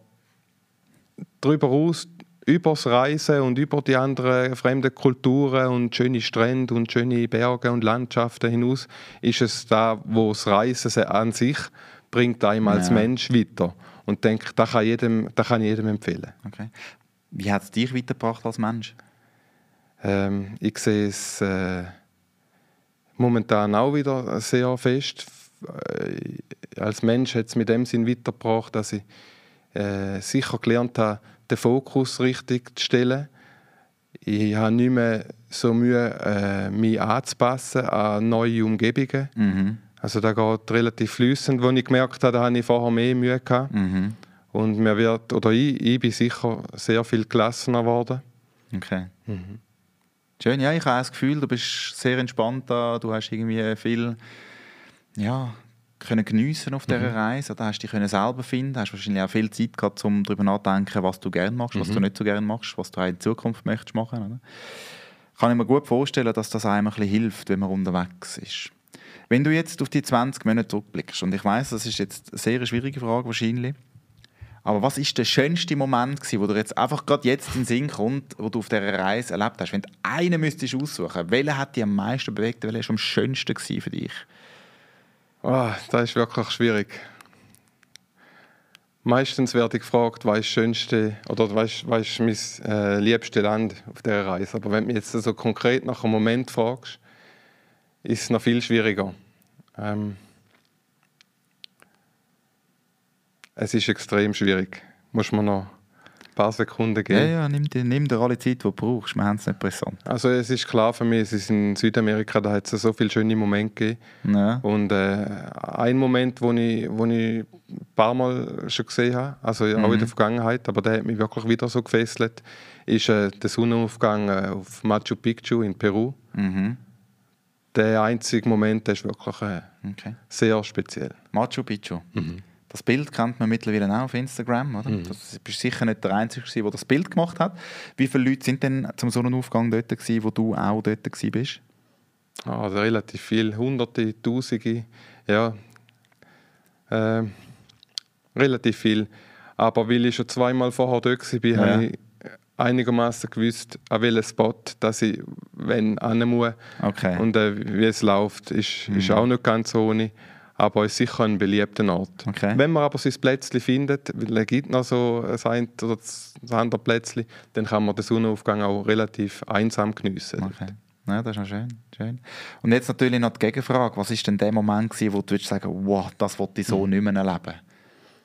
darüber aus, über das Reisen und über die anderen fremden Kulturen und schöne Strände und schöne Berge und Landschaften hinaus, ist es da, wo das Reisen an sich bringt einem als ja. Mensch weiter. Und denke, das kann, jedem, das kann ich jedem empfehlen. Okay. Wie hat es dich weitergebracht als Mensch? Ähm, ich sehe es äh, momentan auch wieder sehr fest. Äh, als Mensch hat es mit dem Sinn weitergebracht, dass ich äh, sicher gelernt habe, den Fokus richtig zu stellen. Ich habe nicht mehr so Mühe, äh, mich anzupassen an neue Umgebungen. Mhm. Also da geht relativ flüssend, wo ich gemerkt habe, da habe ich vorher mehr Mühe gehabt. Mhm. Und mir wird, oder ich, ich bin sicher sehr viel gelassener geworden. Okay. Mhm. Schön, ja, ich habe das Gefühl, du bist sehr entspannt da, du hast irgendwie viel, ja, können geniessen auf dieser mhm. Reise. Da hast du dich können selber finden, hast wahrscheinlich auch viel Zeit gehabt, um darüber nachzudenken, was du gerne machst, mhm. was du mhm. nicht so gerne machst, was du in Zukunft möchtest machen. Oder? Kann ich mir gut vorstellen, dass das einem ein bisschen hilft, wenn man unterwegs ist. Wenn du jetzt auf die 20 Monate zurückblickst, und ich weiß, das ist jetzt eine sehr schwierige Frage wahrscheinlich, aber was ist der schönste Moment, gewesen, wo du jetzt einfach gerade jetzt in den Sinn kommt, wo du auf dieser Reise erlebt hast? Wenn du einen müsstest aussuchen, welcher hat dich am meisten bewegt, welcher war am schönsten für dich? Oh, das ist wirklich schwierig. Meistens werde ich gefragt, was das schönste oder was was ist mein äh, liebstes Land auf dieser Reise. Aber wenn du mich jetzt so konkret nach einem Moment fragst, ist es noch viel schwieriger. Ähm, Es ist extrem schwierig. Muss man noch paar Sekunden geben. Ja, ja, nimm dir, nimm dir alle Zeit, die du brauchst. Wir haben es nicht präsent. Also es ist klar für mich, es ist in Südamerika, da hat es so viele schöne Momente gegeben. Ja. Und äh, ein Moment, wo ich, wo ich ein paar Mal schon gesehen habe, also mhm. auch in der Vergangenheit, aber der hat mich wirklich wieder so gefesselt, ist äh, der Sonnenaufgang äh, auf Machu Picchu in Peru. Mhm. Der einzige Moment, der ist wirklich äh, okay. sehr speziell. Machu Picchu? Mhm. Das Bild kennt man mittlerweile auch auf Instagram. Oder? Mhm. Das bist sicher nicht der Einzige, der das Bild gemacht hat. Wie viele Leute sind denn zum Sonnenaufgang dort, gewesen, wo du auch dort bist? Also relativ viel, Hunderte, Tausende, ja. Äh, relativ viel. Aber weil ich schon zweimal vorher dort war, ja. habe ich einigermaßen gewusst, an welchen Spot dass ich wenn muss. Okay. Und äh, wie es läuft, ist, mhm. ist auch nicht ganz ohne. Aber es ist sicher ein beliebter Ort. Okay. Wenn man aber sein Plätzchen findet, weil es gibt noch so ein oder das andere Plätzchen, dann kann man den Sonnenaufgang auch relativ einsam geniessen. Okay. Ja, das ist noch schön, schön. Und jetzt natürlich noch die Gegenfrage. Was war denn der Moment, gewesen, wo du sagen wow, das wollte ich so mhm. nicht mehr erleben?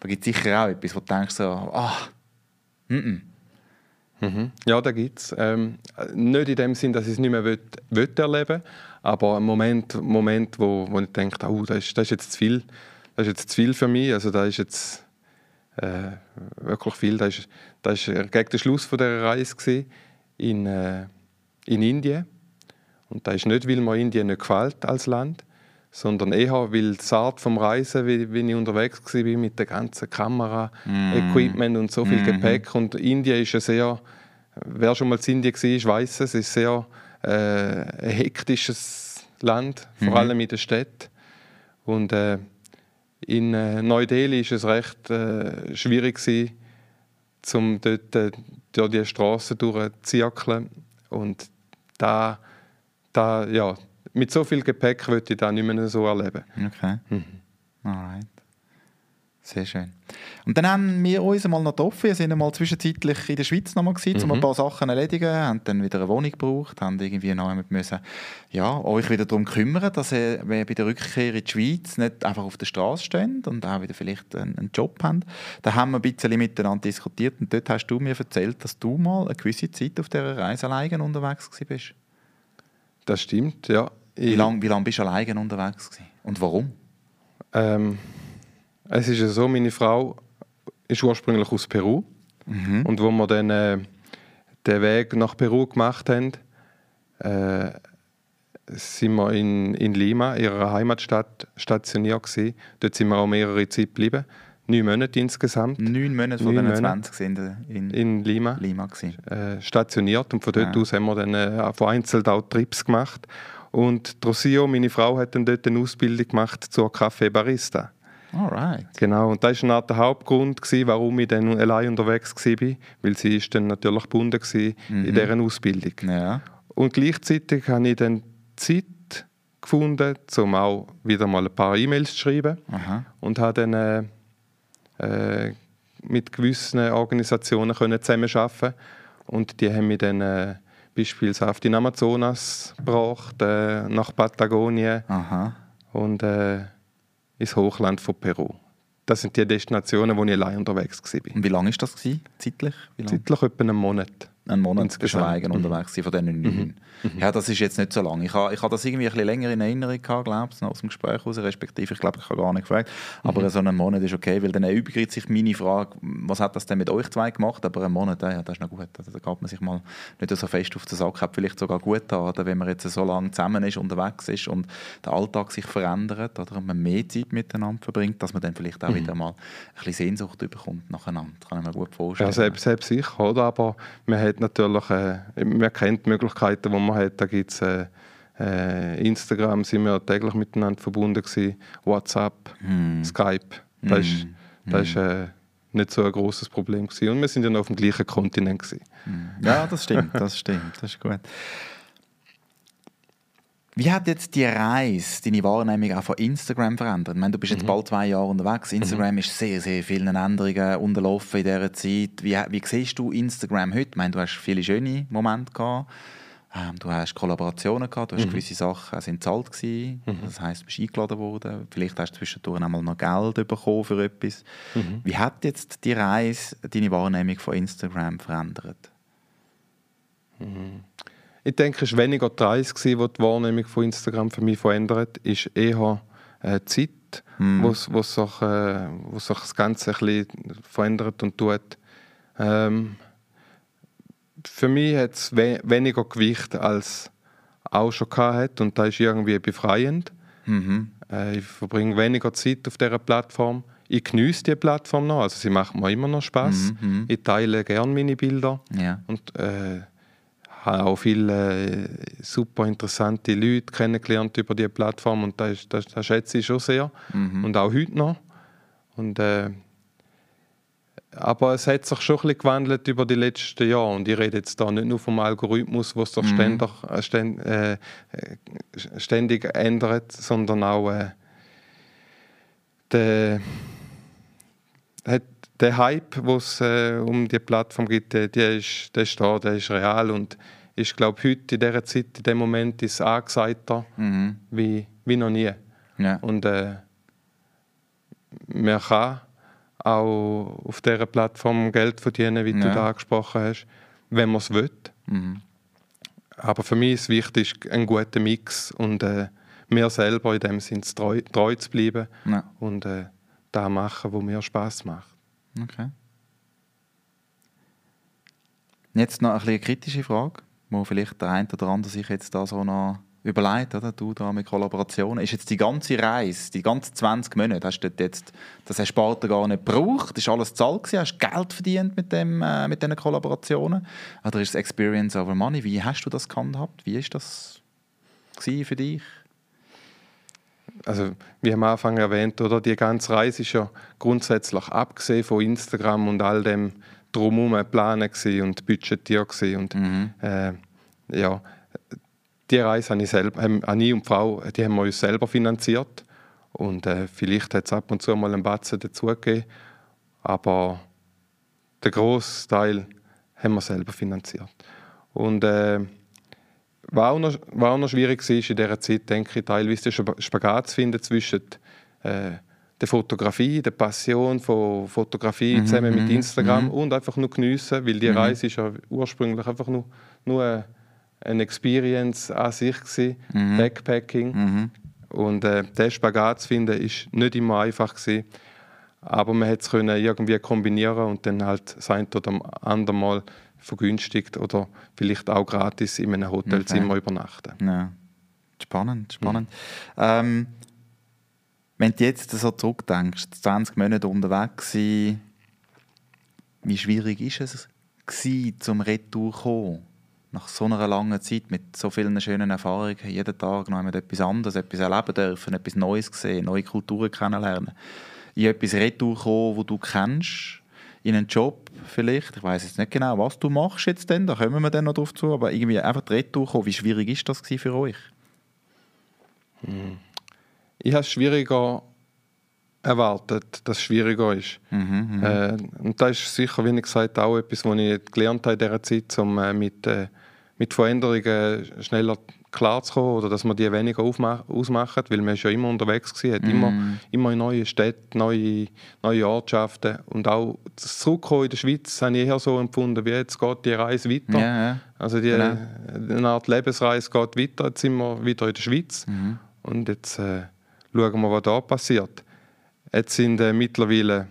Da gibt es sicher auch etwas, wo du denkst, so, ah, mm -mm. Mhm. Ja, da gibt es. Ähm, nicht in dem Sinn, dass ich es nicht mehr will, will erleben aber ein Moment, Moment wo, wo ich denke, oh, das, ist, das ist jetzt zu viel. Das ist jetzt zu viel für mich. Also da ist jetzt äh, wirklich viel. Das ist, ist gegen den Schluss von dieser Reise in, äh, in Indien. Und das ist nicht, weil mir Indien nicht gefällt als Land, sondern eher, weil die Art vom Reisen, wie, wie ich unterwegs war mit der ganzen Kamera, mm. Equipment und so viel mm. Gepäck. Und Indien ist ein sehr, wer schon mal in Indien war, weiß es, ist sehr äh, ein hektisches Land, vor mm. allem in der Stadt. Und äh, in äh, Neu-Delhi war es recht äh, schwierig gewesen, um dort äh, durch die Straßen durchzuzirkeln. Und da, da, ja, mit so viel Gepäck würde ich das nicht mehr so erleben. Okay. Mhm. Alright. Sehr schön. Und dann haben wir uns mal noch getroffen. Wir sind einmal zwischenzeitlich in der Schweiz noch mal gewesen, mhm. um ein paar Sachen zu erledigen, haben dann wieder eine Wohnung gebraucht, haben irgendwie noch müssen, ja, euch wieder darum kümmern, dass ihr bei der Rückkehr in die Schweiz nicht einfach auf der Straße steht und auch wieder vielleicht einen, einen Job habt. Da haben wir ein bisschen miteinander diskutiert und dort hast du mir erzählt, dass du mal eine gewisse Zeit auf dieser Reise alleine unterwegs bist. Das stimmt, ja. Wie lange wie lang bist du alleine unterwegs gewesen? und warum? Ähm, es ist ja so, meine Frau ist ursprünglich aus Peru mhm. und wo wir dann äh, den Weg nach Peru gemacht haben, äh, sind wir in, in Lima, ihrer Heimatstadt, stationiert gewesen. Dort sind wir auch mehrere Zeit geblieben. Neun Monate insgesamt. Neun Monate von den 20 sind in, in Lima, Lima äh, stationiert und von dort ja. aus haben wir dann äh, vereinzelt auch Trips gemacht und Rosio, meine Frau, hat dann dort eine Ausbildung gemacht zur Kaffee Barista. Alright. Genau, und das war der Hauptgrund, gewesen, warum ich dann allein unterwegs war, weil sie ist dann natürlich gebunden mhm. in dieser Ausbildung. Ja. Und gleichzeitig habe ich dann Zeit gefunden, um auch wieder mal ein paar E-Mails zu schreiben Aha. und habe dann äh, äh, mit gewissen Organisationen können zusammenarbeiten und die haben mich dann äh, beispielsweise auf den Amazonas gebracht, äh, nach Patagonien Aha. und äh, ins Hochland von Peru. Das sind die Destinationen, wo ich allein unterwegs war. Und wie lange war das gewesen, zeitlich? Zeitlich etwa einen Monat einen Monat bist du eigen mhm. unterwegs von diesen neun. Mhm. mhm. Ja, das ist jetzt nicht so lange. Ich habe ich ha das irgendwie ein bisschen länger in Erinnerung gehabt, glaube ich, aus dem Gespräch heraus, respektive, ich glaube, ich habe gar nicht gefragt. Aber mhm. so ein Monat ist okay, weil dann übrigens sich meine Frage, was hat das denn mit euch zwei gemacht? Aber ein Monat, ja, das ist noch gut. Also, da geht man sich mal nicht so fest auf den Sack, hat vielleicht sogar gut an, wenn man jetzt so lange zusammen ist, unterwegs ist und der Alltag sich verändert oder man mehr Zeit miteinander verbringt, dass man dann vielleicht auch mhm. wieder mal ein bisschen Sehnsucht bekommt nacheinander. Das kann ich mir gut vorstellen. Ja, selbst, selbst sicher, oder? Aber man hat hat natürlich, äh, man kennt die Möglichkeiten, die man hat. Da gibt es äh, äh, Instagram, sind wir täglich miteinander verbunden gewesen, WhatsApp, hm. Skype. Das ist, hm. das ist äh, nicht so ein großes Problem gewesen. Und wir sind dann auf dem gleichen Kontinent gewesen. Hm. Ja, das stimmt, das stimmt, das ist gut. Wie hat jetzt die Reise deine Wahrnehmung auch von Instagram verändert? Ich meine, du bist jetzt mhm. bald zwei Jahre unterwegs. Instagram mhm. ist sehr, sehr vielen Änderungen unterlaufen in dieser Zeit. Wie, wie siehst du Instagram heute? Ich meine, du hast viele schöne Momente gehabt. Ähm, du hast Kollaborationen gehabt, du hast mhm. gewisse Sachen sind zahlt gewesen. Mhm. Das heisst, du bist eingeladen worden. Vielleicht hast du zwischendurch einmal noch Geld bekommen für etwas. Mhm. Wie hat jetzt die Reise deine Wahrnehmung von Instagram verändert? Ich denke, es war weniger die Reise, die die Wahrnehmung von Instagram für mich verändert hat. Es ist eher äh, die Zeit, mm. wo, wo, sich, äh, sich das Ganze ein bisschen verändert und tut. Ähm, für mich hat es we weniger Gewicht als auch schon gehabt und das ist irgendwie befreiend. Mhm. Äh, ich verbringe weniger Zeit auf dieser Plattform. ich genieße die Plattform noch. Also sie macht mir immer noch Spaß. Mhm, mhm. ich teile gerne meine Bilder. Ja. Und äh, habe auch viele äh, super interessante Leute kennengelernt über diese Plattform und das, das, das schätze ich schon sehr. Mhm. Und auch heute noch. Und, äh, aber es hat sich schon ein bisschen gewandelt über die letzten Jahre. Und ich rede jetzt da nicht nur vom Algorithmus, was sich mhm. ständig, äh, ständig, äh, ständig ändert, sondern auch äh, der, der Hype, es äh, um die Plattform gibt, der, der, ist, der ist da, der ist real und ich glaube heute in dieser Zeit, in dem Moment ist es angesagter mhm. wie, wie noch nie. Ja. Und äh, man kann auch auf dieser Plattform Geld verdienen, wie ja. du da angesprochen hast, wenn man es will. Mhm. Aber für mich ist wichtig, ein guter Mix und äh, mir selber in dem Sinne treu, treu zu bleiben ja. und äh, da machen, wo mir Spaß macht. Okay. Jetzt noch eine, kritische Frage, wo vielleicht der eine oder andere sich jetzt da so noch überlegt, oder? Du da mit Kollaborationen. Ist jetzt die ganze Reise, die ganzen 20 Monate, hast du jetzt, das hast du gar nicht gebraucht? Ist alles zahlt gewesen? Hast du Geld verdient mit, dem, äh, mit diesen Kollaborationen? Oder ist es Experience over Money? Wie hast du das gehandhabt? Wie ist das für dich? Also, wie am Anfang erwähnt, oder, die ganze Reise ist ja grundsätzlich abgesehen von Instagram und all dem drumherum geplant und budgetiert und mhm. äh, ja, die Reise habe ich, selber, habe ich und die Frau, die haben wir uns selber finanziert. Und äh, vielleicht hat es ab und zu mal einen Batzen dazugegeben. Aber den grossen Teil haben wir selber finanziert. Und äh, was, auch noch, was auch noch schwierig war in dieser Zeit, denke ich, teilweise den Spagat zu finden zwischen äh, der Fotografie, der Passion von Fotografie mhm, zusammen mit mhm, Instagram mhm. und einfach nur geniessen, weil die mhm. Reise ist ja ursprünglich einfach nur, nur eine Experience an sich gewesen, mhm. Backpacking. Und äh, den Spagat zu finden, ist nicht immer einfach gewesen. Aber man konnte es irgendwie kombinieren und dann halt sein oder andere Mal vergünstigt oder vielleicht auch gratis in einem Hotelzimmer okay. übernachten. Ja. Spannend, spannend. Mhm. Ähm, wenn du jetzt so zurückdenkst, 20 Monate unterwegs sein, wie schwierig ist es gewesen, zum Retour zu kommen? nach so einer langen Zeit mit so vielen schönen Erfahrungen, jeden Tag noch einmal etwas anderes, etwas erleben dürfen, etwas Neues sehen, neue Kulturen kennenlernen, in etwas Retour kommen, wo du kennst, in einen Job vielleicht, ich weiß jetzt nicht genau, was du machst jetzt denn, da kommen wir dann noch drauf zu, aber irgendwie einfach die Retour kommen, wie schwierig ist das für euch? Hm. Ich habe es schwieriger erwartet, dass es schwieriger ist. Mhm, mhm, äh, und das ist sicher, wie ich gesagt auch etwas, was ich gelernt habe in dieser Zeit, um äh, mit äh, mit Veränderungen schneller klarzukommen oder dass man die weniger ausmachen, weil man ja immer unterwegs war, hat mm. immer, immer in neue Städte, neue, neue Ortschaften und auch das Zurückkommen in der Schweiz habe ich eher so empfunden, wie jetzt geht die Reise weiter. Ja, ja. Also die, genau. eine Art Lebensreise geht weiter, jetzt sind wir wieder in der Schweiz mm. und jetzt äh, schauen wir, was da passiert. Jetzt sind äh, mittlerweile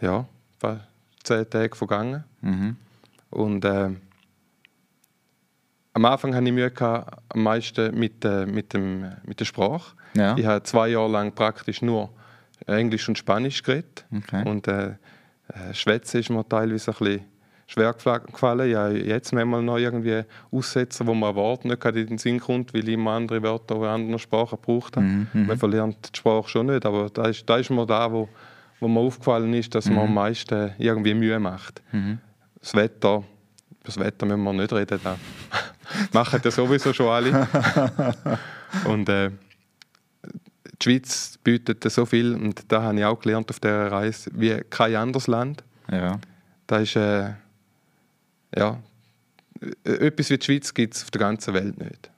ja, zehn Tage vergangen mm. und äh, am Anfang hatte ich Mühe gehabt, am meisten mit, äh, mit, dem, mit der Sprache. Ja. Ich habe zwei Jahre lang praktisch nur Englisch und Spanisch geredet. Okay. Und äh, äh Schwätzen ist mir teilweise ein bisschen schwer gefallen. Habe jetzt manchmal noch irgendwie Aussätze, wo man Wort nicht in den Sinn kommt, weil ich immer andere Wörter in anderen Sprachen gebraucht habe. Mhm, mhm, man verlernt die Sprache schon nicht, aber da ist, da ist mir da, wo, wo mir aufgefallen ist, dass mhm. man am meisten irgendwie Mühe macht. Mhm. Das Wetter, über das Wetter müssen wir nicht reden. Da. machen das sowieso schon alle. und äh, die Schweiz bietet so viel, und da habe ich auch gelernt auf dieser Reise, wie kein anderes Land. Ja. Da ist, äh, ja, etwas wie die Schweiz gibt es auf der ganzen Welt nicht.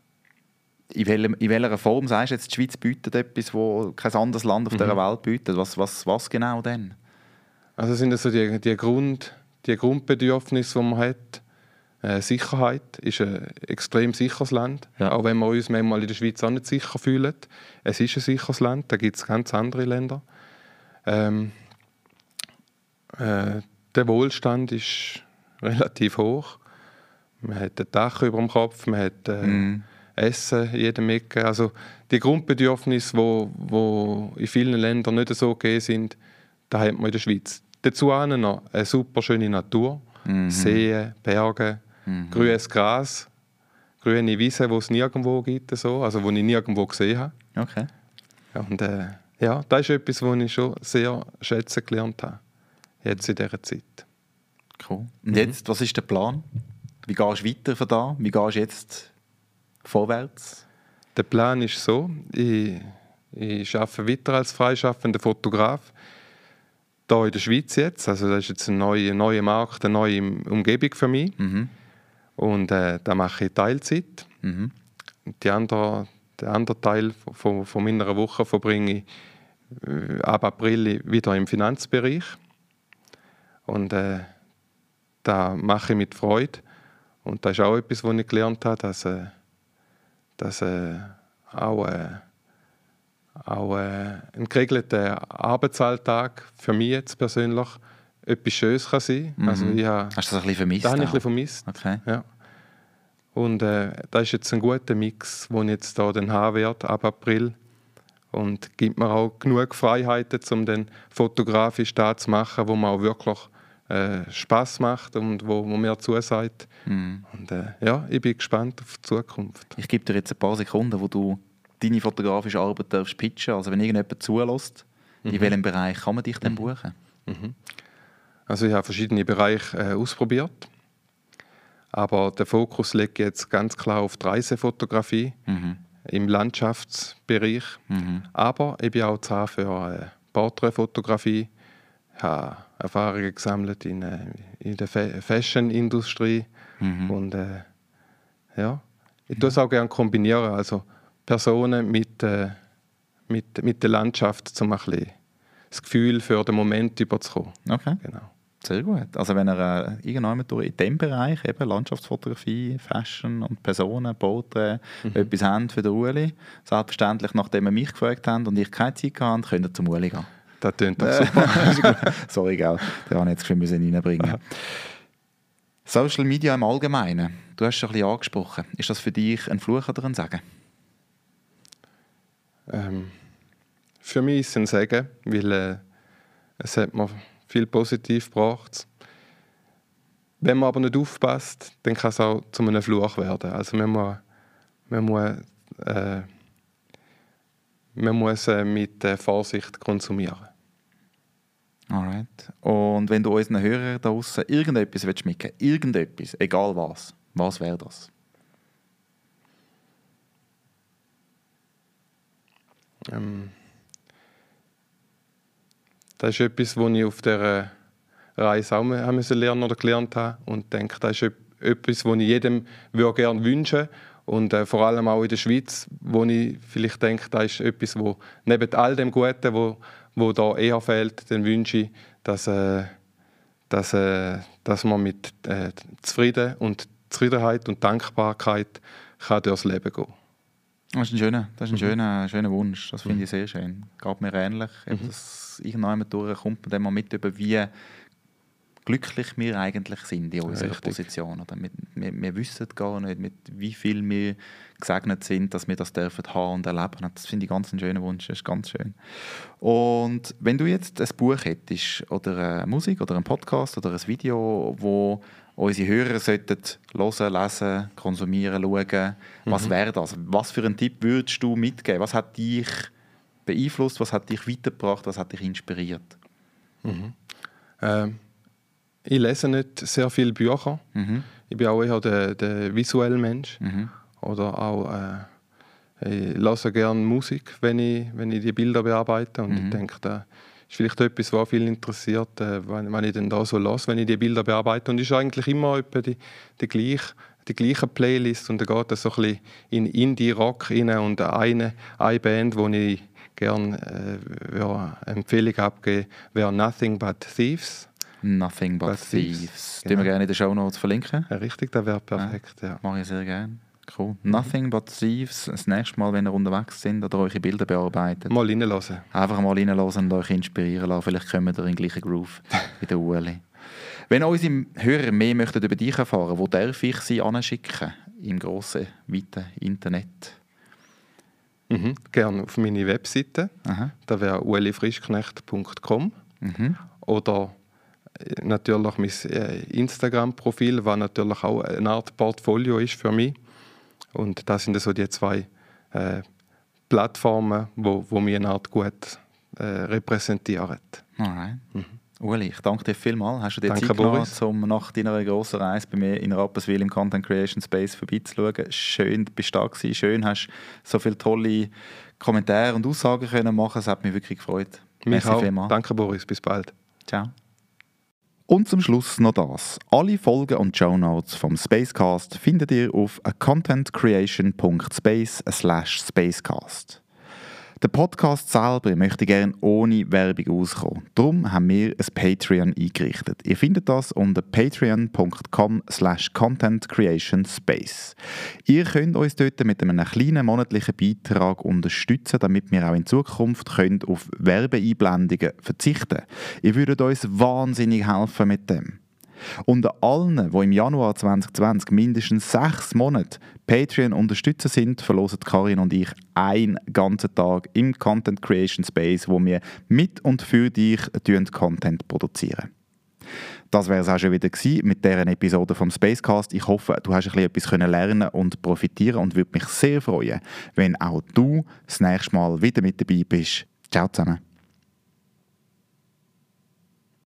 In, welcher, in welcher Form sagst du jetzt, die Schweiz bietet etwas, wo kein anderes Land auf mhm. dieser Welt bietet? Was, was, was genau denn? Also sind das so die, die, Grund, die Grundbedürfnisse, die man hat. Äh, Sicherheit ist ein extrem sicheres Land, ja. auch wenn wir uns manchmal in der Schweiz auch nicht sicher fühlen. Es ist ein sicheres Land, da gibt es ganz andere Länder. Ähm, äh, der Wohlstand ist relativ hoch. Man hat ein Dach über dem Kopf, man hat äh, mm. Essen in jedem Ecke. Also die Grundbedürfnisse, die wo, wo in vielen Ländern nicht so gegeben sind, das hat man in der Schweiz. Dazu noch eine super schöne Natur, mhm. Seen, Berge, mhm. grünes Gras, grüne Wiese, die es nirgendwo gibt, so, also die ich nirgendwo gesehen habe. Okay. Und, äh, ja, das ist etwas, was ich schon sehr schätzen gelernt habe, jetzt in dieser Zeit. Cool. Und jetzt, was ist der Plan? Wie gehst du weiter von da? Wie gehst du jetzt vorwärts? Der Plan ist so, ich, ich arbeite weiter als freischaffender Fotograf hier in der Schweiz jetzt. Also das ist jetzt ein neuer, neuer Markt, eine neue Umgebung für mich. Mhm. Und äh, da mache ich Teilzeit. Mhm. Die andere, den anderen Teil von, von meiner Woche verbringe ich äh, ab April wieder im Finanzbereich. Und äh, da mache ich mit Freude. Und das ist auch etwas, was ich gelernt habe, dass, äh, dass äh, auch, äh, auch äh, ein geregelter Arbeitsalltag für mich jetzt persönlich etwas Schönes kann sein mhm. also ich habe, Hast du das ein bisschen vermisst? Das habe ich ein bisschen vermisst. Okay. Ja. Und äh, das ist jetzt ein guter Mix, den ich jetzt hier dann haben werde, ab April. Und gibt mir auch genug Freiheiten, um dann fotografisch das zu machen, wo man auch wirklich äh, Spaß macht und wo, wo mir zusagt. Mhm. Und äh, ja, ich bin gespannt auf die Zukunft. Ich gebe dir jetzt ein paar Sekunden, wo du deine fotografische Arbeit darfst pitchen. Also wenn irgendjemand zulässt, mhm. in welchem Bereich kann man dich denn mhm. buchen? Mhm. Also ich habe verschiedene Bereiche äh, ausprobiert. Aber der Fokus liegt jetzt ganz klar auf die Reisefotografie mhm. im Landschaftsbereich. Mhm. Aber ich bin auch zu für äh, Porträtfotografie. Ich habe Erfahrungen gesammelt in, äh, in der Fashion-Industrie. Mhm. Und äh, ja, ich tue es auch gerne kombinieren. Also Personen mit, äh, mit, mit der Landschaft, um ein bisschen das Gefühl für den Moment überzukommen. Okay. Genau. Sehr gut. Also wenn ihr äh, irgendwann in diesem Bereich, eben Landschaftsfotografie, Fashion und Personen, Porträts, mhm. etwas habt für den Uli, selbstverständlich, nachdem ihr mich gefragt habt und ich keine Zeit hatte, könnt ihr zum Uli gehen. Das klingt doch super. Sorry, gell. Den habe ich jetzt schon reinbringen Social Media im Allgemeinen, du hast es ein bisschen angesprochen. Ist das für dich ein Fluch oder ein Segen? Ähm, für mich ist es ein Segen, weil äh, es hat mir viel positiv gebracht. Wenn man aber nicht aufpasst, dann kann es auch zu einem Fluch werden. Also man muss, man muss, äh, man muss äh, mit äh, Vorsicht konsumieren. Alright. Und wenn du unseren Hörern da draußen irgendetwas mitgeben willst, irgendetwas, egal was, was wäre das? Ähm, das ist etwas, was ich auf dieser Reise auch haben lernen oder gelernt habe und denke, das ist etwas, was ich jedem gerne wünschen und äh, vor allem auch in der Schweiz, wo ich vielleicht denke, das ist etwas, wo neben all dem Guten, wo, wo da eher fehlt, dann wünsche ich, dass, äh, dass, äh, dass man mit äh, Zufrieden und Zufriedenheit und Dankbarkeit kann durchs Leben gehen das ist ein schöner, das ist ein mhm. schöner, schöner Wunsch. Das finde mhm. ich sehr schön. Geht mir ähnlich. Mhm. Dass irgendwann durchkommt man dann mal mit über, wie glücklich wir eigentlich sind in unserer Richtig. Position. Oder wir, wir, wir, wissen gar nicht, mit wie viel wir gesegnet sind, dass wir das dürfen haben und erleben. Das finde ich ganz einen schönen Wunsch. Das ist ganz schön. Und wenn du jetzt ein Buch hättest oder eine Musik oder ein Podcast oder ein Video, wo unsere Hörer sollten hören, lesen, konsumieren, schauen. Was mhm. wäre das? Was für einen Tipp würdest du mitgeben? Was hat dich beeinflusst? Was hat dich weitergebracht? Was hat dich inspiriert? Mhm. Ähm, ich lese nicht sehr viele Bücher. Mhm. Ich bin auch eher der, der visuelle Mensch. Mhm. Oder auch äh, ich höre gerne Musik, wenn ich, wenn ich die Bilder bearbeite. Und ich mhm. denke, da ist vielleicht etwas, was viele interessiert, äh, wenn, wenn ich dann da so lasse, wenn ich die Bilder bearbeite. Und es ist eigentlich immer etwa die, die gleiche die gleiche Playlist und da geht es so ein bisschen in Indie-Rock rein und eine, eine Band, die ich gerne äh, ja, Empfehlung abgebe, wäre Nothing But Thieves. Nothing But, but Thieves. Thieves. Genau. wir gerne in den Show Notes verlinken? Ja, richtig, das wäre perfekt. Ja, ja. Mache ich sehr gerne. Cool. Nothing but Thieves. Das nächste Mal, wenn ihr unterwegs sind oder eure Bilder bearbeitet. Mal reinlassen. Einfach mal reinlassen und euch inspirieren lassen. Vielleicht kommen wir in den gleichen Groove wie der Ueli. Wenn unsere Hörer mehr möchten über dich erfahren wo darf ich sie anschicken? Im grossen, weiten Internet? Mhm. Gerne auf meine Webseite. Aha. Da wäre uelifrischknecht.com. Mhm. Oder äh, natürlich mein äh, Instagram-Profil, was natürlich auch eine Art Portfolio ist für mich. Und das sind so die zwei äh, Plattformen, wo, wo mich eine Art gut äh, repräsentieren. Alright. Mhm. Uli, ich danke dir vielmals. Hast du dir danke, Zeit genommen, um nach deiner grossen Reise bei mir in Rapperswil im Content Creation Space vorbeizuschauen? Schön, bist du da gewesen. Schön, hast so viele tolle Kommentare und Aussagen können machen. Es hat mich wirklich gefreut. Mich Merci auch. Vielmals. Danke, Boris. Bis bald. Ciao. Und zum Schluss noch das. Alle Folgen und Show Notes vom Spacecast findet ihr auf contentcreation.space/spacecast. Der Podcast selber möchte gerne ohne Werbung auskommen. Darum haben wir ein Patreon eingerichtet. Ihr findet das unter patreon.com slash contentcreationspace. Ihr könnt uns dort mit einem kleinen monatlichen Beitrag unterstützen, damit wir auch in Zukunft könnt auf Werbeeinblendungen verzichten. Ihr würdet uns wahnsinnig helfen mit dem. Unter allen, die im Januar 2020 mindestens sechs Monate Patreon-Unterstützer sind, verlosen Karin und ich einen ganzen Tag im Content Creation Space, wo wir mit und für dich Content produzieren. Das wäre es auch schon wieder mit dieser Episode vom Spacecast. Ich hoffe, du hast ein bisschen etwas lernen und profitieren und würde mich sehr freuen, wenn auch du das nächste Mal wieder mit dabei bist. Ciao zusammen.